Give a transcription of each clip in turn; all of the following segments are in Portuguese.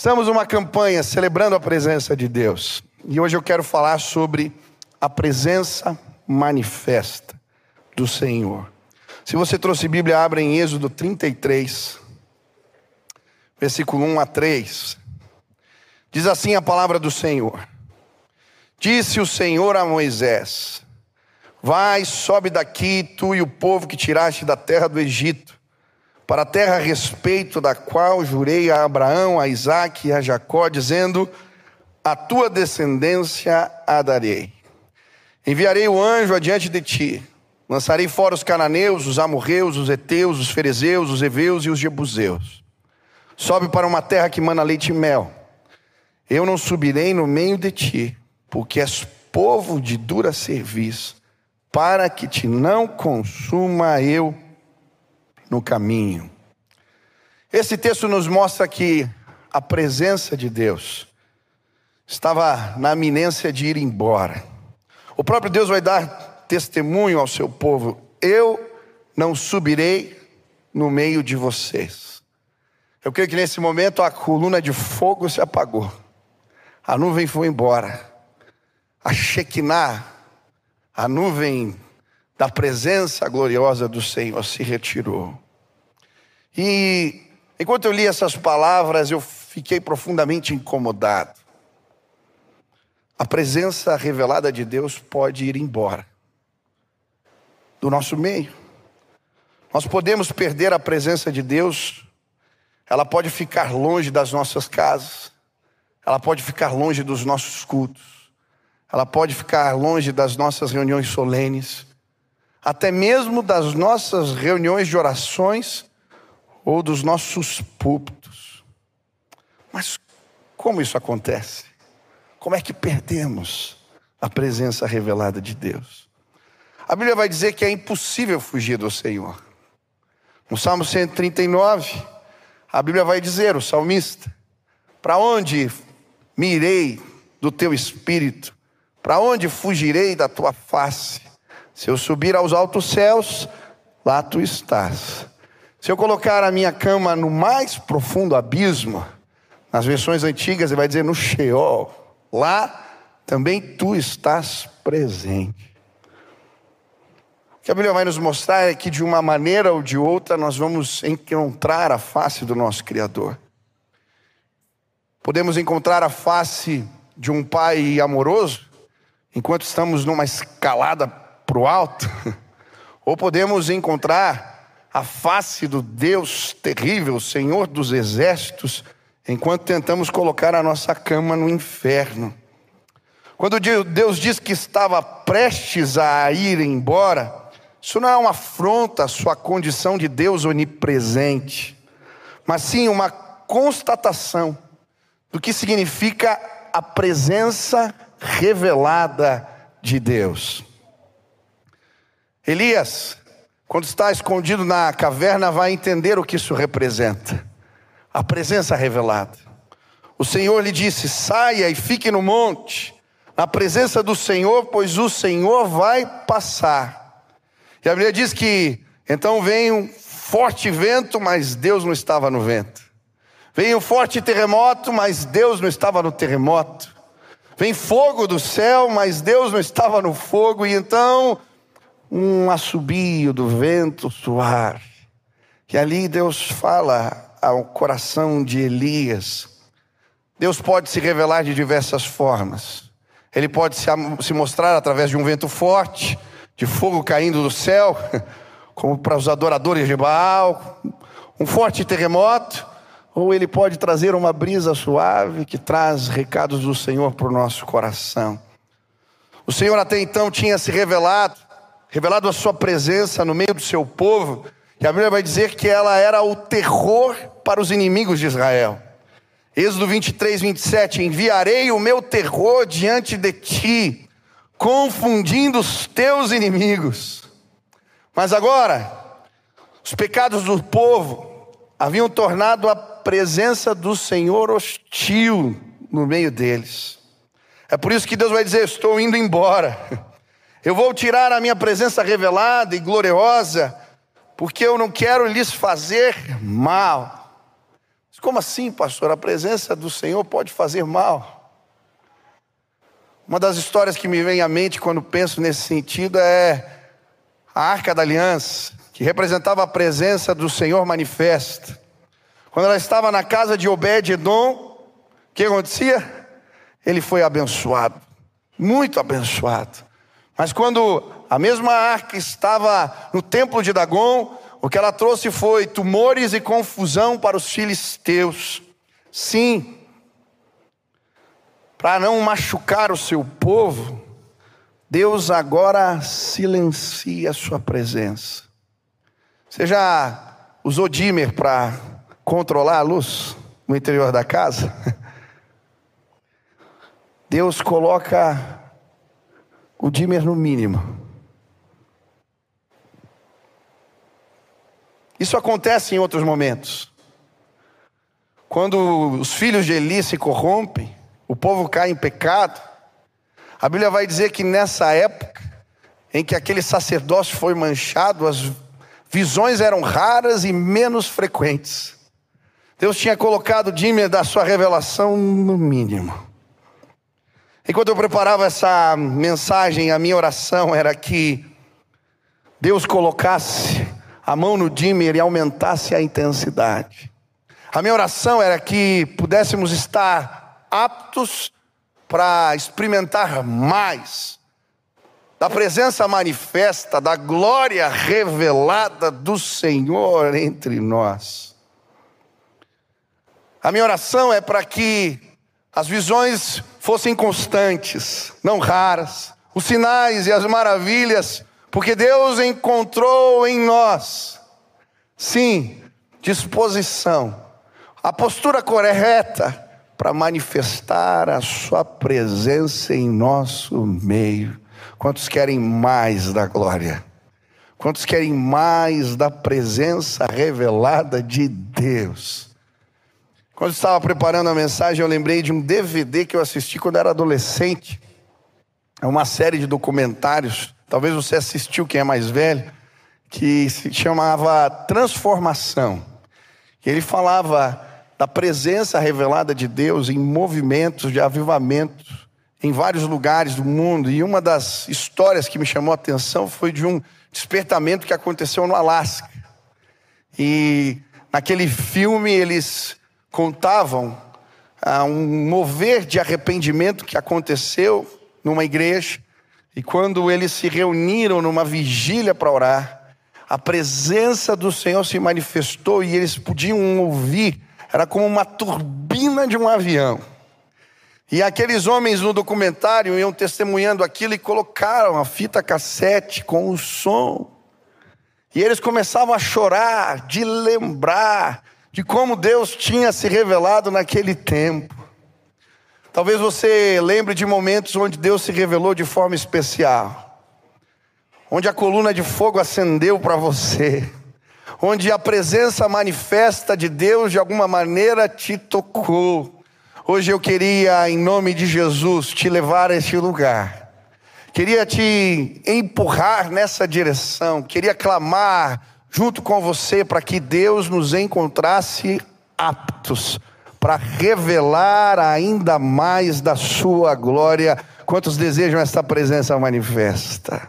Estamos numa campanha celebrando a presença de Deus. E hoje eu quero falar sobre a presença manifesta do Senhor. Se você trouxe Bíblia, abra em Êxodo 33, versículo 1 a 3. Diz assim a palavra do Senhor: Disse o Senhor a Moisés: Vai, sobe daqui, tu e o povo que tiraste da terra do Egito para a terra a respeito da qual jurei a Abraão, a Isaque e a Jacó, dizendo: A tua descendência a darei. Enviarei o anjo adiante de ti, lançarei fora os cananeus, os amorreus, os heteus, os ferezeus, os heveus e os jebuseus. Sobe para uma terra que mana leite e mel. Eu não subirei no meio de ti, porque és povo de dura serviço, para que te não consuma eu no caminho. Esse texto nos mostra que a presença de Deus estava na iminência de ir embora. O próprio Deus vai dar testemunho ao seu povo: eu não subirei no meio de vocês. Eu creio que nesse momento a coluna de fogo se apagou, a nuvem foi embora, a Shekinah, a nuvem da presença gloriosa do Senhor se retirou. E enquanto eu li essas palavras, eu fiquei profundamente incomodado. A presença revelada de Deus pode ir embora do nosso meio. Nós podemos perder a presença de Deus, ela pode ficar longe das nossas casas, ela pode ficar longe dos nossos cultos, ela pode ficar longe das nossas reuniões solenes até mesmo das nossas reuniões de orações ou dos nossos púlpitos. Mas como isso acontece? Como é que perdemos a presença revelada de Deus? A Bíblia vai dizer que é impossível fugir do Senhor. No Salmo 139, a Bíblia vai dizer, o salmista: Para onde me irei do teu espírito? Para onde fugirei da tua face? Se eu subir aos altos céus, lá tu estás. Se eu colocar a minha cama no mais profundo abismo, nas versões antigas ele vai dizer no Sheol, lá também tu estás presente. O que a Bíblia vai nos mostrar é que de uma maneira ou de outra nós vamos encontrar a face do nosso Criador. Podemos encontrar a face de um pai amoroso, enquanto estamos numa escalada para o alto, ou podemos encontrar a face do Deus terrível, Senhor dos exércitos, enquanto tentamos colocar a nossa cama no inferno. Quando Deus diz que estava prestes a ir embora, isso não é uma afronta à sua condição de Deus onipresente, mas sim uma constatação do que significa a presença revelada de Deus. Elias, quando está escondido na caverna, vai entender o que isso representa a presença revelada. O Senhor lhe disse: saia e fique no monte, na presença do Senhor, pois o Senhor vai passar. E a Bíblia diz que então vem um forte vento, mas Deus não estava no vento. Vem um forte terremoto, mas Deus não estava no terremoto. Vem fogo do céu, mas Deus não estava no fogo. E então um assobio do vento suave. E ali Deus fala ao coração de Elias. Deus pode se revelar de diversas formas. Ele pode se mostrar através de um vento forte, de fogo caindo do céu, como para os adoradores de Baal, um forte terremoto, ou ele pode trazer uma brisa suave que traz recados do Senhor para o nosso coração. O Senhor até então tinha se revelado revelado a sua presença no meio do seu povo, e a Bíblia vai dizer que ela era o terror para os inimigos de Israel. Êxodo 23, 27: Enviarei o meu terror diante de ti, confundindo os teus inimigos. Mas agora, os pecados do povo haviam tornado a presença do Senhor hostil no meio deles. É por isso que Deus vai dizer: Estou indo embora. Eu vou tirar a minha presença revelada e gloriosa, porque eu não quero lhes fazer mal. Como assim, pastor? A presença do Senhor pode fazer mal. Uma das histórias que me vem à mente quando penso nesse sentido é a Arca da Aliança, que representava a presença do Senhor manifesta. Quando ela estava na casa de Obed-Edom, o que acontecia? Ele foi abençoado, muito abençoado. Mas quando a mesma arca estava no templo de Dagon, o que ela trouxe foi tumores e confusão para os filisteus. Sim, para não machucar o seu povo, Deus agora silencia a sua presença. Você já usou dimmer para controlar a luz no interior da casa? Deus coloca o dimmer no mínimo. Isso acontece em outros momentos. Quando os filhos de Eli se corrompem, o povo cai em pecado. A Bíblia vai dizer que nessa época em que aquele sacerdócio foi manchado, as visões eram raras e menos frequentes. Deus tinha colocado o dímer da sua revelação no mínimo. Enquanto eu preparava essa mensagem, a minha oração era que Deus colocasse a mão no dimmer e aumentasse a intensidade. A minha oração era que pudéssemos estar aptos para experimentar mais da presença manifesta, da glória revelada do Senhor entre nós. A minha oração é para que as visões fossem constantes, não raras, os sinais e as maravilhas, porque Deus encontrou em nós, sim, disposição, a postura correta para manifestar a Sua presença em nosso meio. Quantos querem mais da glória? Quantos querem mais da presença revelada de Deus? Quando estava preparando a mensagem, eu lembrei de um DVD que eu assisti quando era adolescente. É uma série de documentários, talvez você assistiu, quem é mais velho, que se chamava Transformação. Ele falava da presença revelada de Deus em movimentos de avivamento em vários lugares do mundo. E uma das histórias que me chamou a atenção foi de um despertamento que aconteceu no Alasca. E naquele filme eles contavam ah, um mover de arrependimento que aconteceu numa igreja. E quando eles se reuniram numa vigília para orar, a presença do Senhor se manifestou e eles podiam ouvir era como uma turbina de um avião. E aqueles homens no documentário iam testemunhando aquilo e colocaram a fita cassete com o som. E eles começavam a chorar, de lembrar de como Deus tinha se revelado naquele tempo. Talvez você lembre de momentos onde Deus se revelou de forma especial, onde a coluna de fogo acendeu para você onde a presença manifesta de Deus de alguma maneira te tocou. Hoje eu queria, em nome de Jesus, te levar a esse lugar. Queria te empurrar nessa direção, queria clamar junto com você para que Deus nos encontrasse aptos para revelar ainda mais da sua glória. Quantos desejam esta presença manifesta?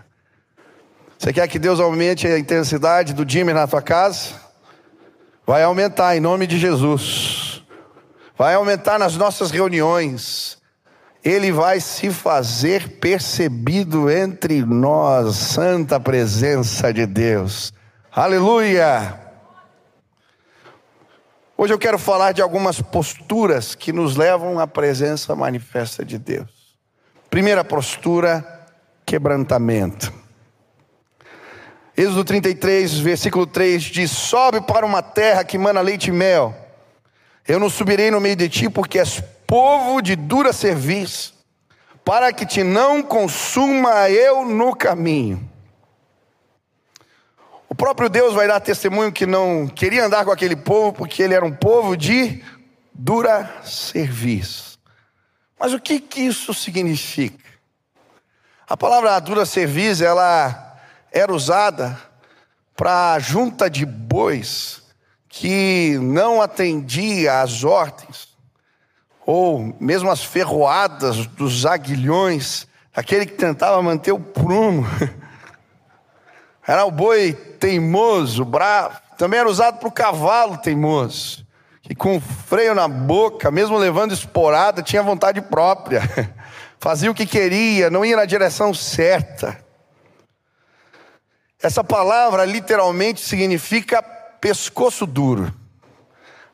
Você quer que Deus aumente a intensidade do dimmer na tua casa? Vai aumentar em nome de Jesus. Vai aumentar nas nossas reuniões. Ele vai se fazer percebido entre nós, santa presença de Deus. Aleluia! Hoje eu quero falar de algumas posturas que nos levam à presença manifesta de Deus. Primeira postura, quebrantamento. Êxodo 33, versículo 3 diz: Sobe para uma terra que mana leite e mel. Eu não subirei no meio de ti, porque és povo de dura serviço, para que te não consuma eu no caminho. Próprio Deus vai dar testemunho que não queria andar com aquele povo, porque ele era um povo de dura serviço. Mas o que, que isso significa? A palavra dura serviço, ela era usada para a junta de bois que não atendia às ordens, ou mesmo às ferroadas dos aguilhões, aquele que tentava manter o prumo. Era o boi teimoso, bravo. Também era usado para o cavalo teimoso, que com freio na boca, mesmo levando esporada, tinha vontade própria. Fazia o que queria, não ia na direção certa. Essa palavra literalmente significa pescoço duro.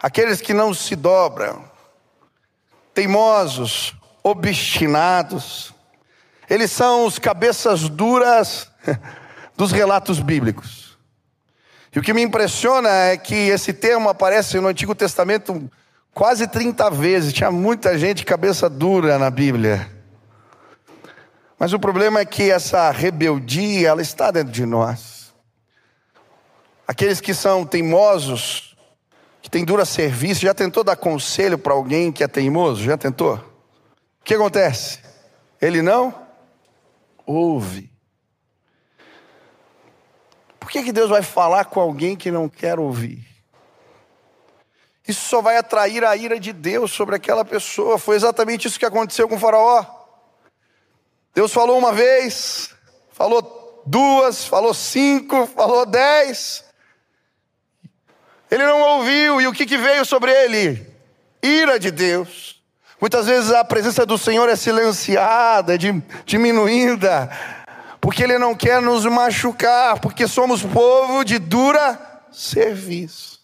Aqueles que não se dobram, teimosos, obstinados. Eles são os cabeças duras dos relatos bíblicos. E o que me impressiona é que esse termo aparece no Antigo Testamento quase 30 vezes. Tinha muita gente cabeça dura na Bíblia. Mas o problema é que essa rebeldia, ela está dentro de nós. Aqueles que são teimosos, que têm dura serviço, já tentou dar conselho para alguém que é teimoso? Já tentou? O que acontece? Ele não ouve. Por que, que Deus vai falar com alguém que não quer ouvir? Isso só vai atrair a ira de Deus sobre aquela pessoa. Foi exatamente isso que aconteceu com o Faraó. Deus falou uma vez, falou duas, falou cinco, falou dez. Ele não ouviu, e o que, que veio sobre ele? Ira de Deus. Muitas vezes a presença do Senhor é silenciada, diminuída, porque Ele não quer nos machucar, porque somos povo de dura serviço.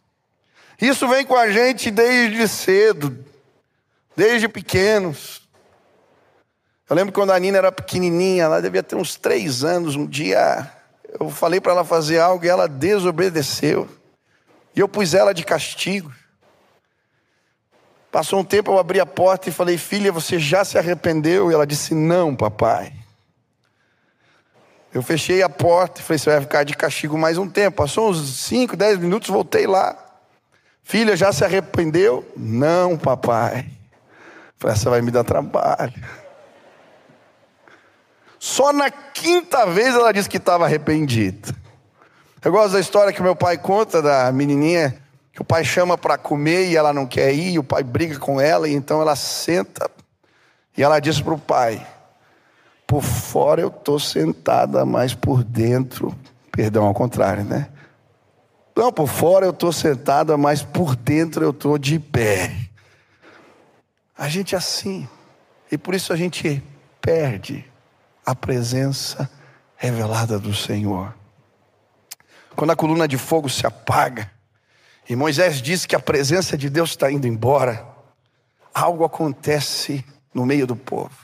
Isso vem com a gente desde cedo, desde pequenos. Eu lembro quando a Nina era pequenininha, ela devia ter uns três anos. Um dia eu falei para ela fazer algo e ela desobedeceu. E eu pus ela de castigo. Passou um tempo, eu abri a porta e falei: Filha, você já se arrependeu? E ela disse: Não, papai. Eu fechei a porta e falei: Você vai ficar de castigo mais um tempo. Passou uns 5, 10 minutos, voltei lá. Filha, já se arrependeu? Não, papai. Falei: Essa vai me dar trabalho. Só na quinta vez ela disse que estava arrependida. Eu gosto da história que meu pai conta da menininha que o pai chama para comer e ela não quer ir, e o pai briga com ela, e então ela senta e ela diz para o pai: por fora eu estou sentada, mas por dentro, perdão, ao contrário, né? Não, por fora eu estou sentada, mas por dentro eu estou de pé. A gente é assim, e por isso a gente perde a presença revelada do Senhor. Quando a coluna de fogo se apaga, e Moisés diz que a presença de Deus está indo embora, algo acontece no meio do povo.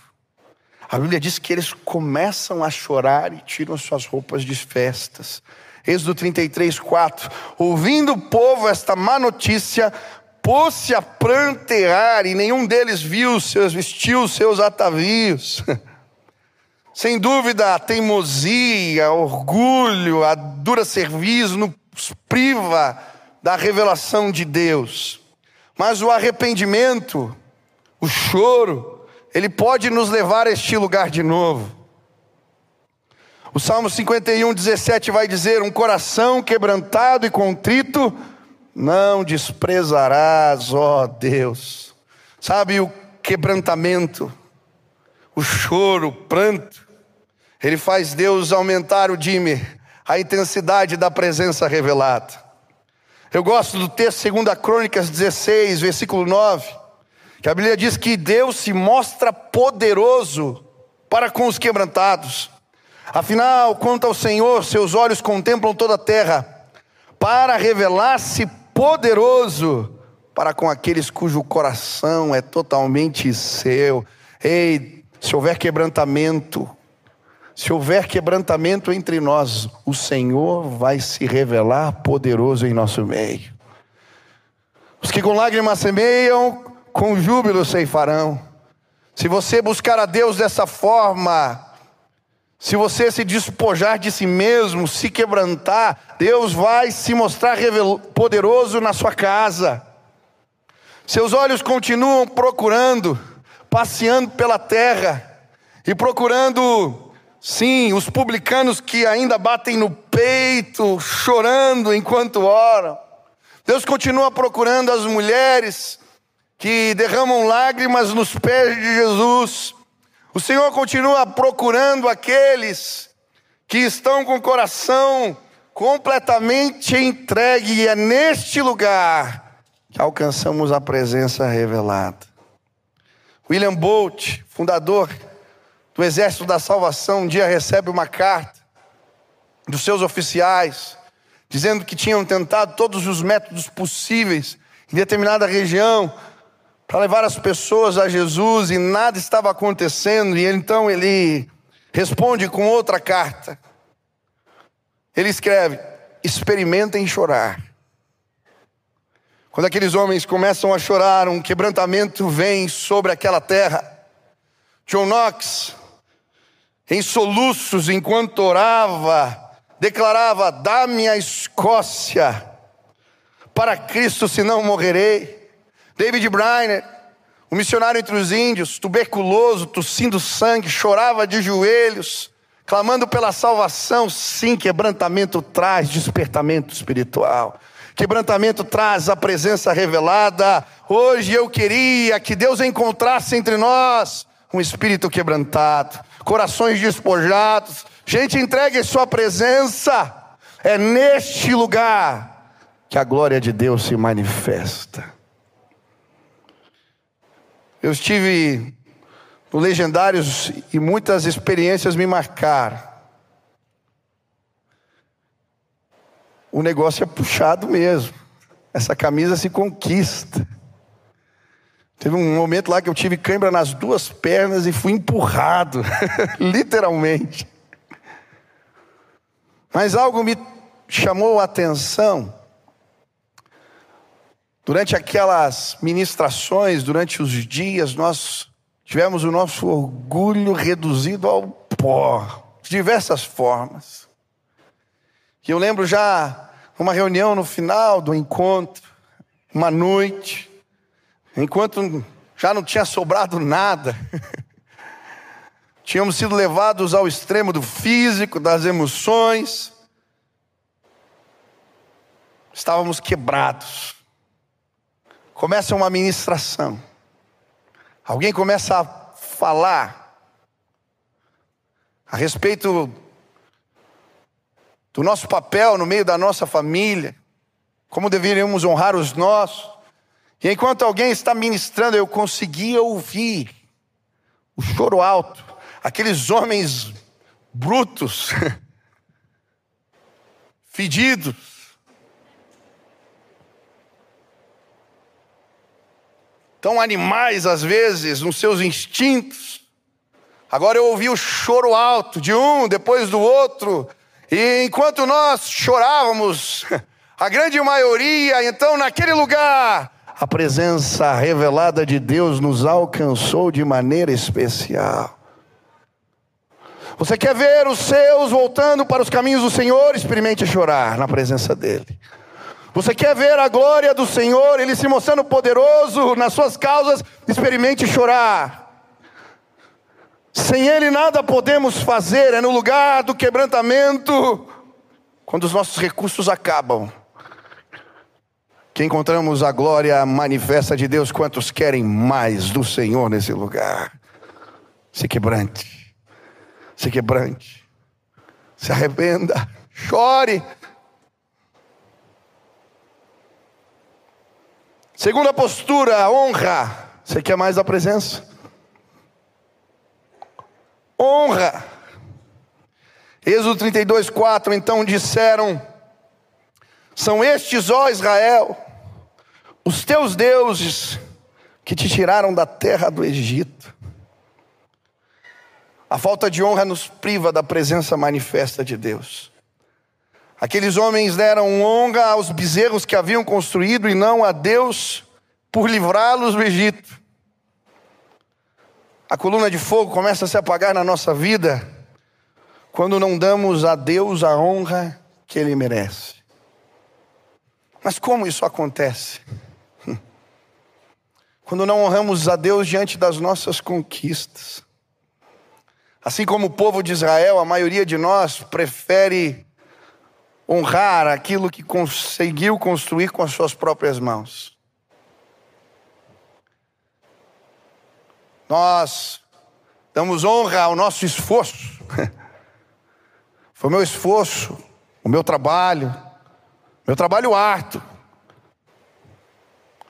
A Bíblia diz que eles começam a chorar e tiram suas roupas de festas. Êxodo 33, 4. Ouvindo o povo esta má notícia, pôs-se a prantear, e nenhum deles viu seus, vestiu seus atavios. Sem dúvida, a teimosia, o orgulho, a dura serviço nos priva da revelação de Deus. Mas o arrependimento, o choro, ele pode nos levar a este lugar de novo. O Salmo 51, 17 vai dizer: Um coração quebrantado e contrito, não desprezarás, ó Deus. Sabe o quebrantamento, o choro, o pranto, ele faz Deus aumentar o dimmer, a intensidade da presença revelada. Eu gosto do texto 2 Crônicas 16, versículo 9 que a Bíblia diz que Deus se mostra poderoso para com os quebrantados. Afinal, quanto ao Senhor, seus olhos contemplam toda a terra, para revelar-se poderoso para com aqueles cujo coração é totalmente seu. Ei, se houver quebrantamento, se houver quebrantamento entre nós, o Senhor vai se revelar poderoso em nosso meio. Os que com lágrimas semeiam, com júbilo ceifarão. Se você buscar a Deus dessa forma, se você se despojar de si mesmo, se quebrantar, Deus vai se mostrar poderoso na sua casa. Seus olhos continuam procurando, passeando pela terra e procurando, sim, os publicanos que ainda batem no peito, chorando enquanto oram Deus continua procurando as mulheres que derramam lágrimas nos pés de Jesus. O Senhor continua procurando aqueles que estão com o coração completamente entregue, e é neste lugar que alcançamos a presença revelada. William Bolt, fundador do Exército da Salvação, um dia recebe uma carta dos seus oficiais, dizendo que tinham tentado todos os métodos possíveis em determinada região para levar as pessoas a Jesus e nada estava acontecendo, e então ele responde com outra carta. Ele escreve: experimentem chorar. Quando aqueles homens começam a chorar, um quebrantamento vem sobre aquela terra. John Knox, em soluços enquanto orava, declarava: Dá-me a Escócia, para Cristo, senão morrerei. David Briner, o missionário entre os índios, tuberculoso, tossindo sangue, chorava de joelhos, clamando pela salvação. Sim, quebrantamento traz despertamento espiritual. Quebrantamento traz a presença revelada. Hoje eu queria que Deus encontrasse entre nós um espírito quebrantado, corações despojados, gente entregue em Sua presença. É neste lugar que a glória de Deus se manifesta. Eu estive no Legendários e muitas experiências me marcaram. o negócio é puxado mesmo. Essa camisa se conquista. Teve um momento lá que eu tive cãibra nas duas pernas e fui empurrado, literalmente. Mas algo me chamou a atenção. Durante aquelas ministrações, durante os dias, nós tivemos o nosso orgulho reduzido ao pó, de diversas formas. E eu lembro já uma reunião no final do encontro, uma noite, enquanto já não tinha sobrado nada. Tínhamos sido levados ao extremo do físico, das emoções. Estávamos quebrados. Começa uma ministração. Alguém começa a falar a respeito do nosso papel no meio da nossa família, como deveríamos honrar os nossos. E enquanto alguém está ministrando, eu conseguia ouvir o choro alto, aqueles homens brutos, fedidos, tão animais às vezes nos seus instintos. Agora eu ouvi o choro alto de um, depois do outro, e enquanto nós chorávamos, a grande maioria, então naquele lugar, a presença revelada de Deus nos alcançou de maneira especial. Você quer ver os seus voltando para os caminhos do Senhor? Experimente chorar na presença dEle. Você quer ver a glória do Senhor, Ele se mostrando poderoso nas suas causas? Experimente chorar. Sem Ele nada podemos fazer, é no lugar do quebrantamento, quando os nossos recursos acabam, que encontramos a glória manifesta de Deus. Quantos querem mais do Senhor nesse lugar? Se quebrante, se quebrante, se arrependa, chore. Segunda postura, honra. Você quer mais da presença? honra. Êxodo 32, 4. Então disseram: São estes, ó Israel, os teus deuses que te tiraram da terra do Egito. A falta de honra nos priva da presença manifesta de Deus. Aqueles homens deram honra aos bezerros que haviam construído e não a Deus por livrá-los do Egito a coluna de fogo começa a se apagar na nossa vida quando não damos a Deus a honra que Ele merece. Mas como isso acontece? Quando não honramos a Deus diante das nossas conquistas. Assim como o povo de Israel, a maioria de nós prefere honrar aquilo que conseguiu construir com as suas próprias mãos. Nós damos honra ao nosso esforço. Foi meu esforço, o meu trabalho, meu trabalho árduo,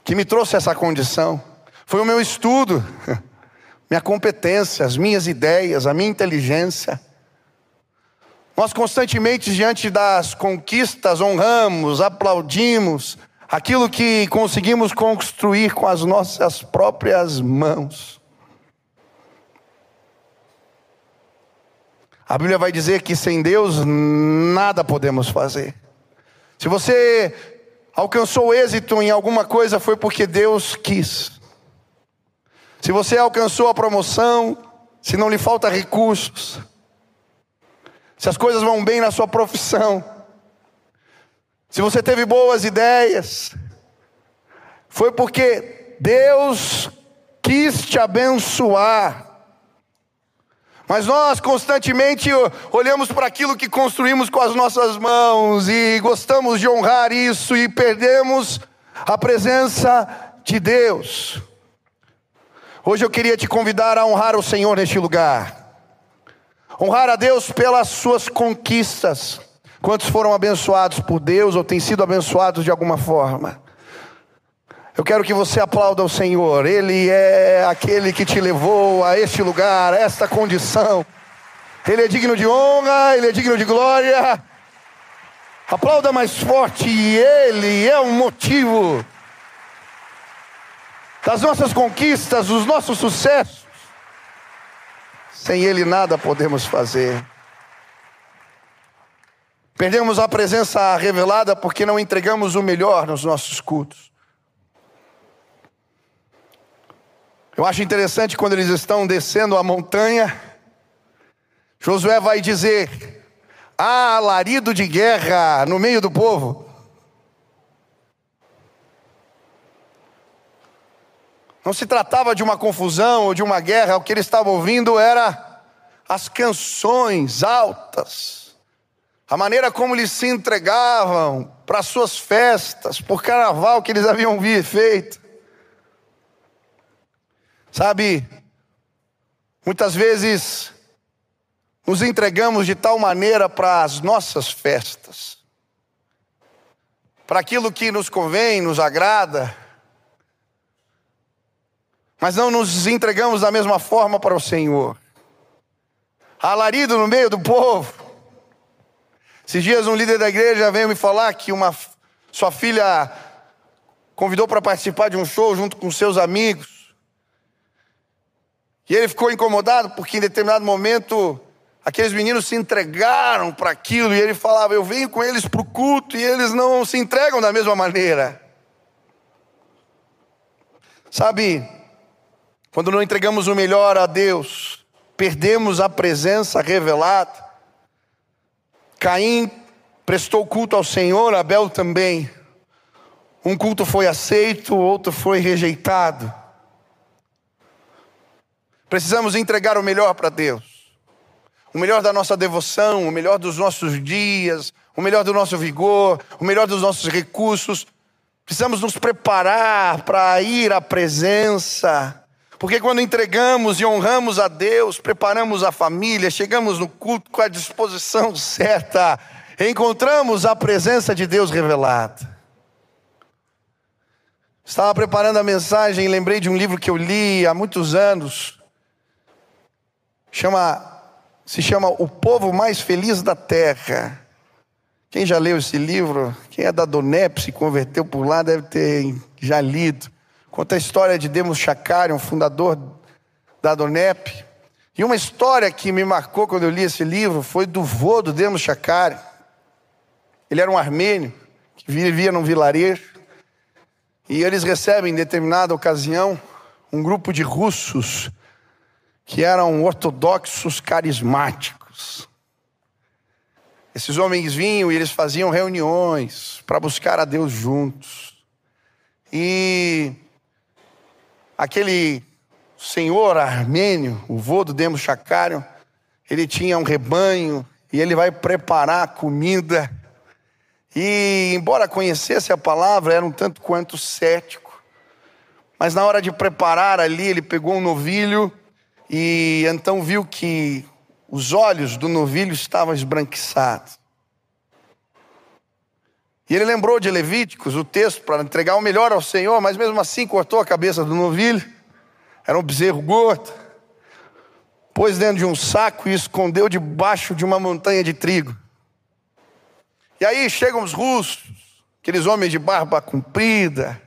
que me trouxe essa condição. Foi o meu estudo, minha competência, as minhas ideias, a minha inteligência. Nós constantemente, diante das conquistas, honramos, aplaudimos aquilo que conseguimos construir com as nossas próprias mãos. A Bíblia vai dizer que sem Deus nada podemos fazer. Se você alcançou êxito em alguma coisa, foi porque Deus quis. Se você alcançou a promoção, se não lhe falta recursos, se as coisas vão bem na sua profissão, se você teve boas ideias, foi porque Deus quis te abençoar. Mas nós constantemente olhamos para aquilo que construímos com as nossas mãos e gostamos de honrar isso e perdemos a presença de Deus. Hoje eu queria te convidar a honrar o Senhor neste lugar. Honrar a Deus pelas suas conquistas. Quantos foram abençoados por Deus ou têm sido abençoados de alguma forma? Eu quero que você aplauda o Senhor. Ele é aquele que te levou a este lugar, a esta condição. Ele é digno de honra, ele é digno de glória. Aplauda mais forte, ele é o motivo das nossas conquistas, dos nossos sucessos. Sem Ele nada podemos fazer. Perdemos a presença revelada porque não entregamos o melhor nos nossos cultos. Eu acho interessante quando eles estão descendo a montanha, Josué vai dizer: há alarido de guerra no meio do povo. Não se tratava de uma confusão ou de uma guerra, o que ele estava ouvindo era as canções altas, a maneira como eles se entregavam para suas festas, por carnaval que eles haviam feito. Sabe, muitas vezes nos entregamos de tal maneira para as nossas festas, para aquilo que nos convém, nos agrada, mas não nos entregamos da mesma forma para o Senhor. Alarido no meio do povo. Esses dias um líder da igreja veio me falar que uma sua filha convidou para participar de um show junto com seus amigos. E ele ficou incomodado porque em determinado momento aqueles meninos se entregaram para aquilo e ele falava: "Eu venho com eles para o culto e eles não se entregam da mesma maneira". Sabe, quando não entregamos o melhor a Deus, perdemos a presença revelada. Caim prestou culto ao Senhor, Abel também. Um culto foi aceito, outro foi rejeitado. Precisamos entregar o melhor para Deus. O melhor da nossa devoção, o melhor dos nossos dias, o melhor do nosso vigor, o melhor dos nossos recursos. Precisamos nos preparar para ir à presença porque quando entregamos e honramos a Deus, preparamos a família, chegamos no culto com a disposição certa, encontramos a presença de Deus revelada. Estava preparando a mensagem e lembrei de um livro que eu li há muitos anos. Chama, se chama O Povo Mais Feliz da Terra. Quem já leu esse livro? Quem é da Donep, se converteu por lá, deve ter já lido. Conta a história de Demos Chakari, um fundador da Donep. E uma história que me marcou quando eu li esse livro foi do vô do Demos Chakari. Ele era um armênio que vivia num vilarejo. E eles recebem, em determinada ocasião, um grupo de russos que eram ortodoxos carismáticos. Esses homens vinham e eles faziam reuniões para buscar a Deus juntos. E aquele senhor armênio, o vô do Demos Chacário, ele tinha um rebanho e ele vai preparar comida E, embora conhecesse a palavra, era um tanto quanto cético. Mas na hora de preparar ali, ele pegou um novilho e então viu que os olhos do novilho estavam esbranquiçados. E ele lembrou de Levíticos, o texto, para entregar o melhor ao Senhor, mas mesmo assim cortou a cabeça do novilho. Era um bezerro gordo. Pôs dentro de um saco e escondeu debaixo de uma montanha de trigo. E aí chegam os russos, aqueles homens de barba comprida,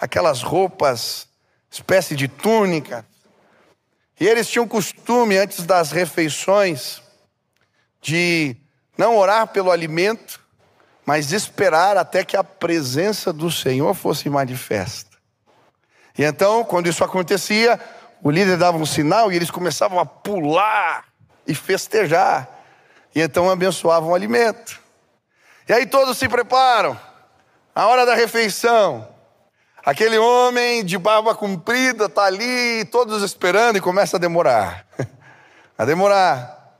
aquelas roupas, espécie de túnica. E eles tinham costume, antes das refeições, de não orar pelo alimento, mas esperar até que a presença do Senhor fosse manifesta. E então, quando isso acontecia, o líder dava um sinal e eles começavam a pular e festejar. E então abençoavam o alimento. E aí todos se preparam. A hora da refeição. Aquele homem de barba comprida está ali, todos esperando, e começa a demorar. a demorar.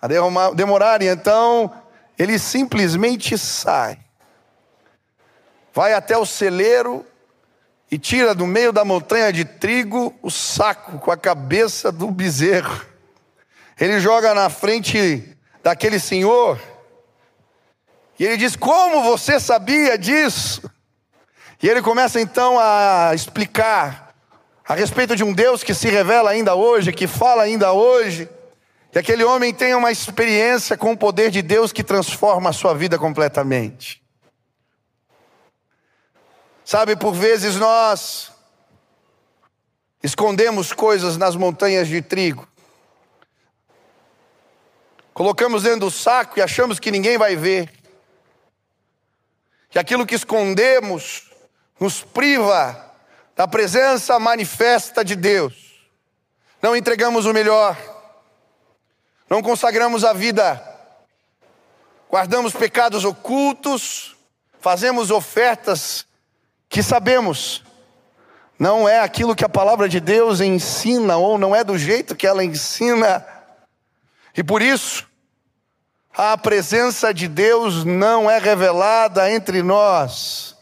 A demorar. E então ele simplesmente sai, vai até o celeiro e tira do meio da montanha de trigo o saco com a cabeça do bezerro. Ele joga na frente daquele senhor e ele diz: Como você sabia disso? E ele começa então a explicar a respeito de um Deus que se revela ainda hoje, que fala ainda hoje. Que aquele homem tenha uma experiência com o poder de Deus que transforma a sua vida completamente. Sabe, por vezes nós escondemos coisas nas montanhas de trigo. Colocamos dentro do saco e achamos que ninguém vai ver. Que aquilo que escondemos nos priva da presença manifesta de Deus. Não entregamos o melhor não consagramos a vida, guardamos pecados ocultos, fazemos ofertas que sabemos não é aquilo que a palavra de Deus ensina, ou não é do jeito que ela ensina, e por isso, a presença de Deus não é revelada entre nós.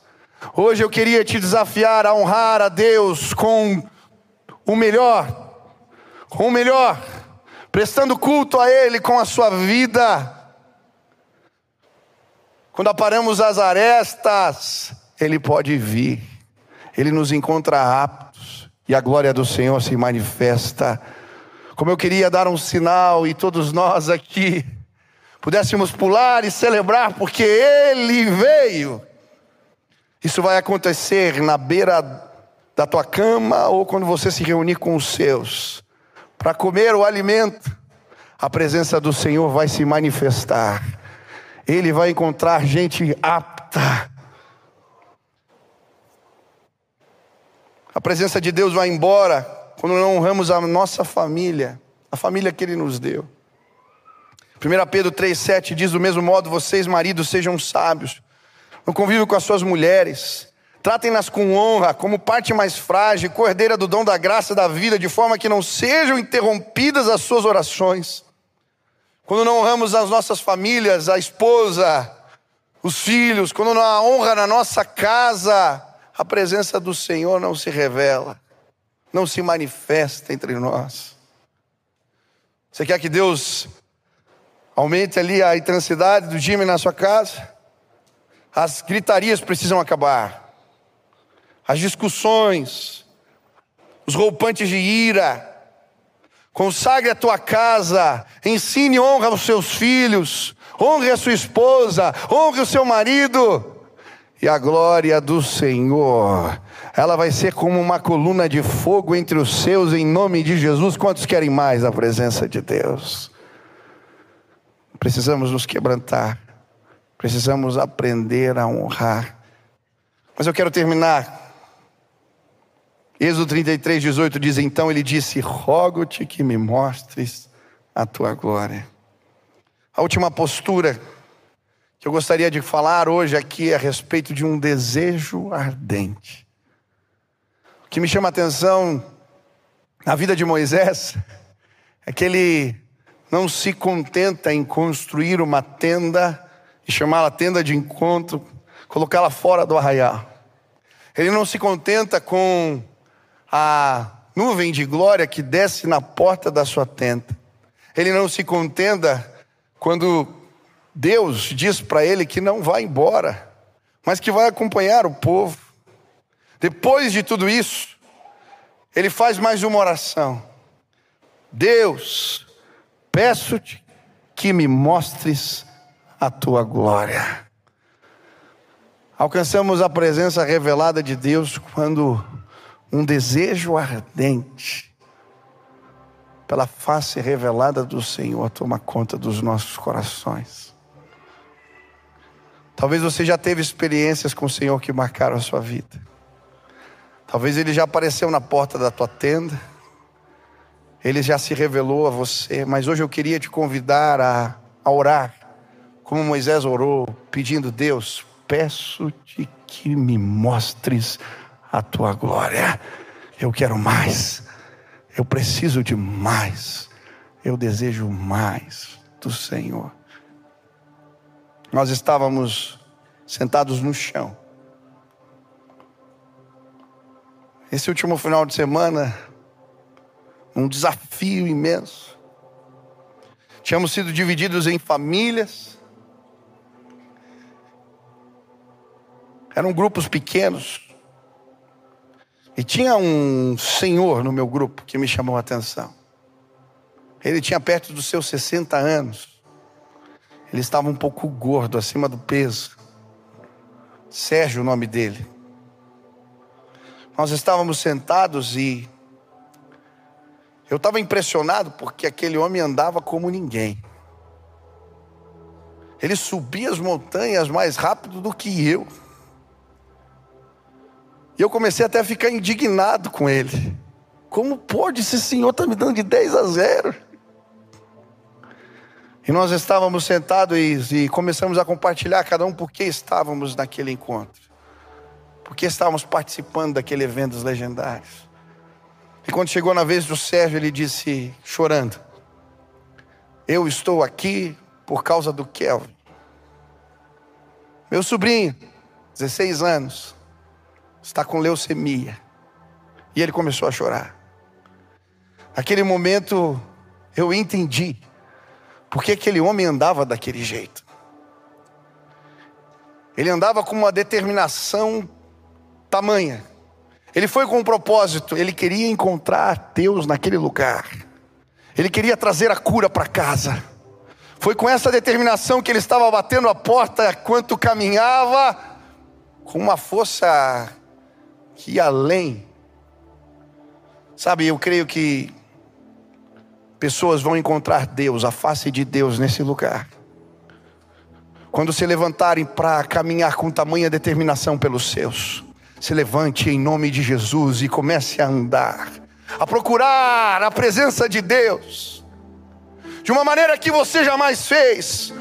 Hoje eu queria te desafiar a honrar a Deus com o melhor, com o melhor prestando culto a Ele com a sua vida. Quando aparamos as arestas, Ele pode vir, Ele nos encontra aptos e a glória do Senhor se manifesta. Como eu queria dar um sinal e todos nós aqui pudéssemos pular e celebrar, porque Ele veio. Isso vai acontecer na beira da tua cama ou quando você se reunir com os seus para comer o alimento, a presença do Senhor vai se manifestar. Ele vai encontrar gente apta. A presença de Deus vai embora quando não honramos a nossa família, a família que Ele nos deu. 1 Pedro 3,7 diz: Do mesmo modo, vocês, maridos, sejam sábios no convívio com as suas mulheres Tratem-nas com honra, como parte mais frágil, cordeira do dom da graça da vida, de forma que não sejam interrompidas as suas orações. Quando não honramos as nossas famílias, a esposa, os filhos, quando não há honra na nossa casa, a presença do Senhor não se revela, não se manifesta entre nós. Você quer que Deus aumente ali a intensidade do time na sua casa? As gritarias precisam acabar as discussões, os roupantes de ira. Consagre a tua casa, ensine honra aos seus filhos, honre a sua esposa, honre o seu marido. E a glória do Senhor, ela vai ser como uma coluna de fogo entre os seus, em nome de Jesus. Quantos querem mais a presença de Deus? Precisamos nos quebrantar, precisamos aprender a honrar. Mas eu quero terminar Êxodo 33, 18 diz: Então ele disse: Rogo-te que me mostres a tua glória. A última postura que eu gostaria de falar hoje aqui é a respeito de um desejo ardente. O que me chama a atenção na vida de Moisés é que ele não se contenta em construir uma tenda e chamá-la tenda de encontro, colocá-la fora do arraial. Ele não se contenta com a nuvem de glória que desce na porta da sua tenda. Ele não se contenta quando Deus diz para ele que não vai embora, mas que vai acompanhar o povo. Depois de tudo isso, ele faz mais uma oração. Deus, peço-te que me mostres a tua glória. Alcançamos a presença revelada de Deus quando um desejo ardente pela face revelada do Senhor toma conta dos nossos corações. Talvez você já teve experiências com o Senhor que marcaram a sua vida. Talvez ele já apareceu na porta da tua tenda. Ele já se revelou a você, mas hoje eu queria te convidar a, a orar, como Moisés orou, pedindo: Deus, peço-te que me mostres a tua glória. Eu quero mais, eu preciso de mais, eu desejo mais do Senhor. Nós estávamos sentados no chão. Esse último final de semana, um desafio imenso. Tínhamos sido divididos em famílias. Eram grupos pequenos. E tinha um senhor no meu grupo que me chamou a atenção. Ele tinha perto dos seus 60 anos. Ele estava um pouco gordo, acima do peso. Sérgio, o nome dele. Nós estávamos sentados e eu estava impressionado porque aquele homem andava como ninguém. Ele subia as montanhas mais rápido do que eu. E eu comecei até a ficar indignado com ele. Como pode esse senhor estar tá me dando de 10 a 0? E nós estávamos sentados e, e começamos a compartilhar cada um por que estávamos naquele encontro porque estávamos participando daquele evento dos legendários. E quando chegou na vez do Sérgio, ele disse, chorando: Eu estou aqui por causa do Kelvin. Meu sobrinho, 16 anos, está com leucemia. E ele começou a chorar. Naquele momento, eu entendi porque aquele homem andava daquele jeito. Ele andava com uma determinação tamanha. Ele foi com um propósito, ele queria encontrar Deus naquele lugar. Ele queria trazer a cura para casa. Foi com essa determinação que ele estava batendo a porta enquanto caminhava, com uma força que além. Sabe, eu creio que pessoas vão encontrar Deus, a face de Deus nesse lugar. Quando se levantarem para caminhar com tamanha determinação pelos seus se levante em nome de Jesus e comece a andar, a procurar a presença de Deus, de uma maneira que você jamais fez.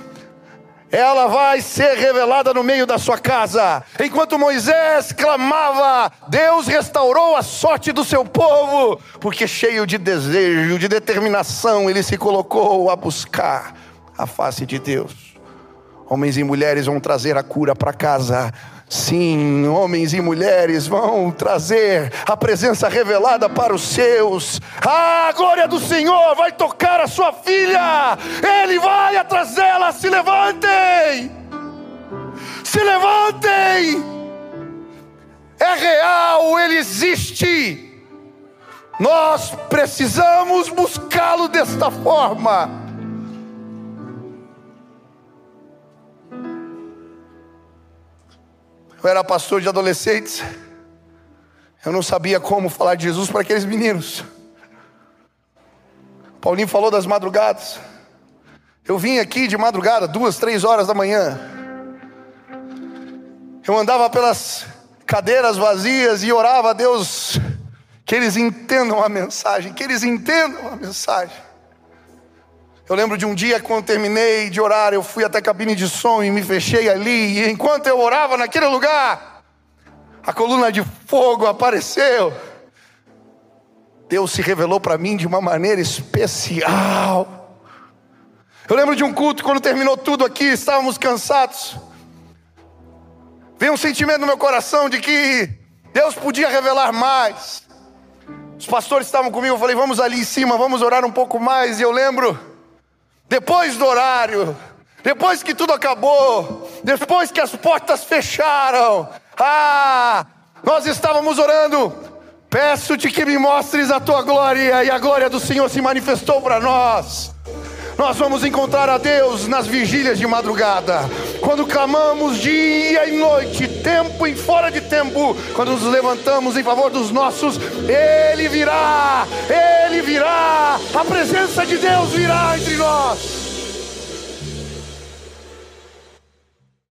Ela vai ser revelada no meio da sua casa. Enquanto Moisés clamava, Deus restaurou a sorte do seu povo, porque cheio de desejo, de determinação, ele se colocou a buscar a face de Deus. Homens e mulheres vão trazer a cura para casa Sim, homens e mulheres vão trazer a presença revelada para os seus. A glória do Senhor vai tocar a sua filha. Ele vai trazê-la. Se levantem. Se levantem. É real, ele existe. Nós precisamos buscá-lo desta forma. Eu era pastor de adolescentes. Eu não sabia como falar de Jesus para aqueles meninos. Paulinho falou das madrugadas. Eu vim aqui de madrugada, duas, três horas da manhã. Eu andava pelas cadeiras vazias e orava a Deus que eles entendam a mensagem, que eles entendam a mensagem. Eu lembro de um dia quando terminei de orar, eu fui até a cabine de som e me fechei ali, e enquanto eu orava naquele lugar, a coluna de fogo apareceu. Deus se revelou para mim de uma maneira especial. Eu lembro de um culto, quando terminou tudo aqui, estávamos cansados. Veio um sentimento no meu coração de que Deus podia revelar mais. Os pastores estavam comigo, eu falei, vamos ali em cima, vamos orar um pouco mais. E eu lembro, depois do horário, depois que tudo acabou, depois que as portas fecharam, ah, nós estávamos orando. Peço-te que me mostres a tua glória, e a glória do Senhor se manifestou para nós. Nós vamos encontrar a Deus nas vigílias de madrugada, quando clamamos dia e noite, tempo e fora de tempo, quando nos levantamos em favor dos nossos, Ele virá, Ele virá, a presença de Deus virá entre nós.